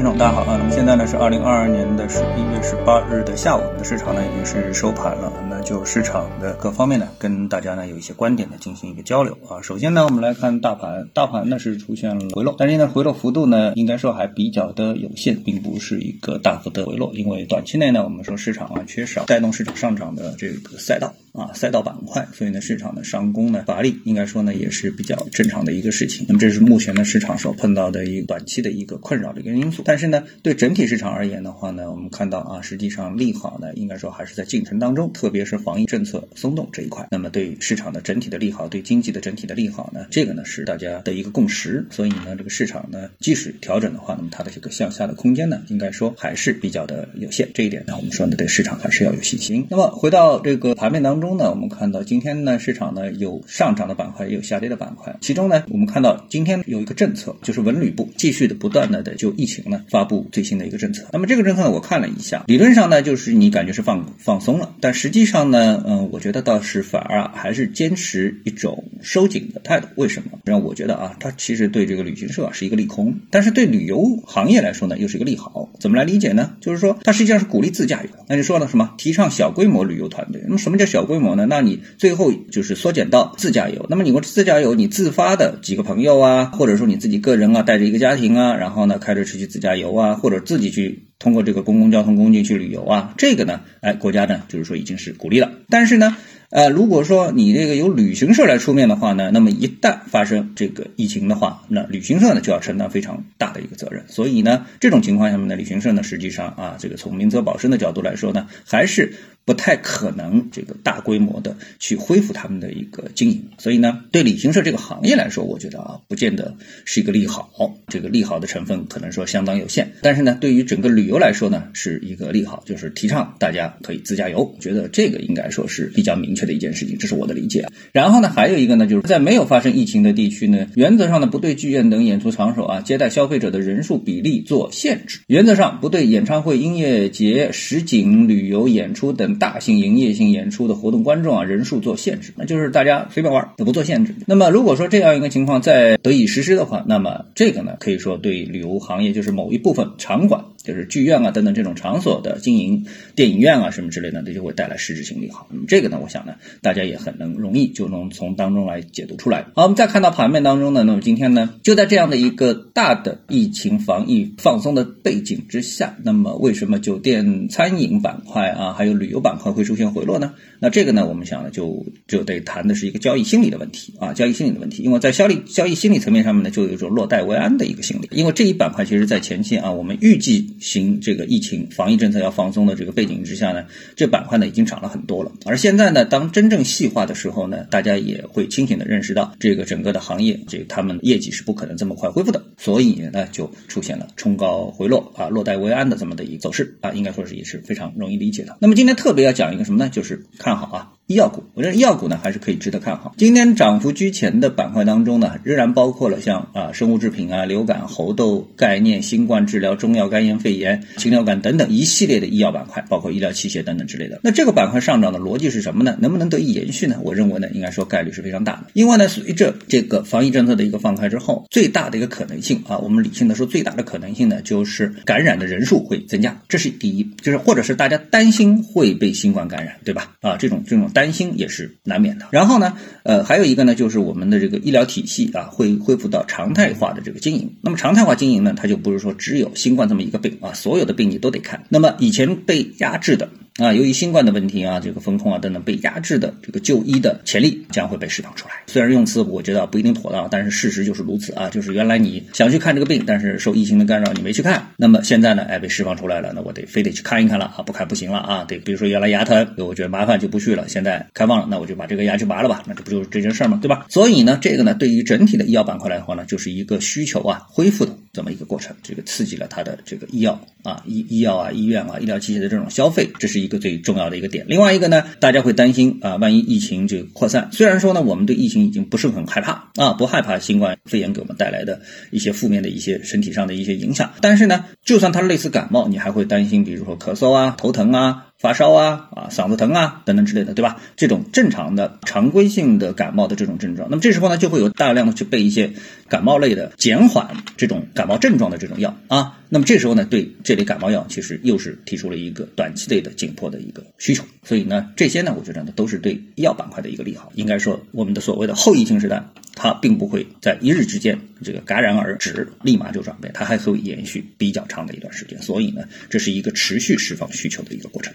听众，大家好啊。那么现在呢是二零二二年的十一月十八日的下午，的市场呢已经是收盘了。那就市场的各方面呢，跟大家呢有一些观点呢进行一个交流啊。首先呢，我们来看大盘，大盘呢是出现了回落，但是呢回落幅度呢应该说还比较的有限，并不是一个大幅的回落。因为短期内呢，我们说市场啊缺少带动市场上涨的这个赛道啊赛道板块，所以呢市场的上攻呢乏力，应该说呢也是比较正常的一个事情。那么这是目前呢市场所碰到的一个短期的一个困扰的一个因素。但是呢，对整体市场而言的话呢，我们看到啊，实际上利好呢，应该说还是在进程当中，特别是防疫政策松动这一块。那么对市场的整体的利好，对经济的整体的利好呢，这个呢是大家的一个共识。所以呢，这个市场呢，即使调整的话，那么它的这个向下的空间呢，应该说还是比较的有限。这一点呢，我们说呢，对市场还是要有信心。那么回到这个盘面当中中呢，我们看到今天呢，市场呢有上涨的板块，也有下跌的板块。其中呢，我们看到今天有一个政策，就是文旅部继续的不断的的就疫情呢。发布最新的一个政策，那么这个政策呢，我看了一下，理论上呢，就是你感觉是放放松了，但实际上呢，嗯，我觉得倒是反而，还是坚持一种收紧的态度。为什么？让我觉得啊，它其实对这个旅行社是一个利空，但是对旅游行业来说呢，又是一个利好。怎么来理解呢？就是说，它实际上是鼓励自驾游。那你说了什么？提倡小规模旅游团队。那么什么叫小规模呢？那你最后就是缩减到自驾游。那么你自驾游，你自发的几个朋友啊，或者说你自己个人啊，带着一个家庭啊，然后呢，开着车去自驾。游啊，或者自己去通过这个公共交通工具去旅游啊，这个呢，哎，国家呢？就是说已经是鼓励了。但是呢，呃，如果说你这个由旅行社来出面的话呢，那么一旦发生这个疫情的话，那旅行社呢就要承担非常大的一个责任。所以呢，这种情况下面呢，旅行社呢实际上啊，这个从明哲保身的角度来说呢，还是。不太可能这个大规模的去恢复他们的一个经营，所以呢，对旅行社这个行业来说，我觉得啊，不见得是一个利好。这个利好的成分可能说相当有限。但是呢，对于整个旅游来说呢，是一个利好，就是提倡大家可以自驾游。觉得这个应该说是比较明确的一件事情，这是我的理解。然后呢，还有一个呢，就是在没有发生疫情的地区呢，原则上呢，不对剧院等演出场所啊接待消费者的人数比例做限制。原则上不对演唱会、音乐节、实景旅游演出等。大型营业性演出的活动观众啊人数做限制，那就是大家随便玩都不做限制。那么如果说这样一个情况在得以实施的话，那么这个呢可以说对旅游行业就是某一部分场馆。就是剧院啊等等这种场所的经营，电影院啊什么之类的，这就会带来实质性利好。那么这个呢，我想呢，大家也很能容易就能从当中来解读出来。好，我们再看到盘面当中呢，那么今天呢，就在这样的一个大的疫情防疫放松的背景之下，那么为什么酒店、餐饮板块啊，还有旅游板块会出现回落呢？那这个呢，我们想呢，就就得谈的是一个交易心理的问题啊，交易心理的问题。因为在交易交易心理层面上面呢，就有一种落袋为安的一个心理。因为这一板块其实在前期啊，我们预计。行这个疫情防疫政策要放松的这个背景之下呢，这板块呢已经涨了很多了。而现在呢，当真正细化的时候呢，大家也会清醒的认识到，这个整个的行业，这个他们业绩是不可能这么快恢复的。所以呢，就出现了冲高回落啊，落袋为安的这么的一个走势啊，应该说是也是非常容易理解的。那么今天特别要讲一个什么呢？就是看好啊。医药股，我认为医药股呢还是可以值得看好。今天涨幅居前的板块当中呢，仍然包括了像啊生物制品啊、流感、猴痘概念、新冠治疗、中药、肝炎、肺炎、禽流感等等一系列的医药板块，包括医疗器械等等之类的。那这个板块上涨的逻辑是什么呢？能不能得以延续呢？我认为呢，应该说概率是非常大的。因为呢，随着这个防疫政策的一个放开之后，最大的一个可能性啊，我们理性的说，最大的可能性呢，就是感染的人数会增加，这是第一，就是或者是大家担心会被新冠感染，对吧？啊，这种这种担。担心也是难免的。然后呢，呃，还有一个呢，就是我们的这个医疗体系啊，会恢复到常态化的这个经营。那么常态化经营呢，它就不是说只有新冠这么一个病啊，所有的病你都得看。那么以前被压制的。啊，由于新冠的问题啊，这个风控啊等等被压制的这个就医的潜力将会被释放出来。虽然用词我觉得不一定妥当，但是事实就是如此啊。就是原来你想去看这个病，但是受疫情的干扰你没去看，那么现在呢，哎被释放出来了，那我得非得去看一看了啊，不看不行了啊。对，比如说原来牙疼，我觉得麻烦就不去了，现在开放了，那我就把这个牙去拔了吧，那这不就是这件事儿吗？对吧？所以呢，这个呢，对于整体的医药板块来说呢，就是一个需求啊恢复的这么一个过程，这个刺激了它的这个医药啊医医药啊医院啊医疗器械的这种消费，这是一个最重要的。一个点，另外一个呢，大家会担心啊，万一疫情这个扩散，虽然说呢，我们对疫情已经不是很害怕啊，不害怕新冠肺炎给我们带来的一些负面的一些身体上的一些影响，但是呢，就算它类似感冒，你还会担心，比如说咳嗽啊、头疼啊。发烧啊啊嗓子疼啊等等之类的，对吧？这种正常的常规性的感冒的这种症状，那么这时候呢就会有大量的去备一些感冒类的减缓这种感冒症状的这种药啊。那么这时候呢，对这类感冒药其实又是提出了一个短期内的紧迫的一个需求。所以呢，这些呢，我觉得呢都是对医药板块的一个利好。应该说，我们的所谓的后疫情时代，它并不会在一日之间这个戛然而止，立马就转变，它还会延续比较长的一段时间。所以呢，这是一个持续释放需求的一个过程。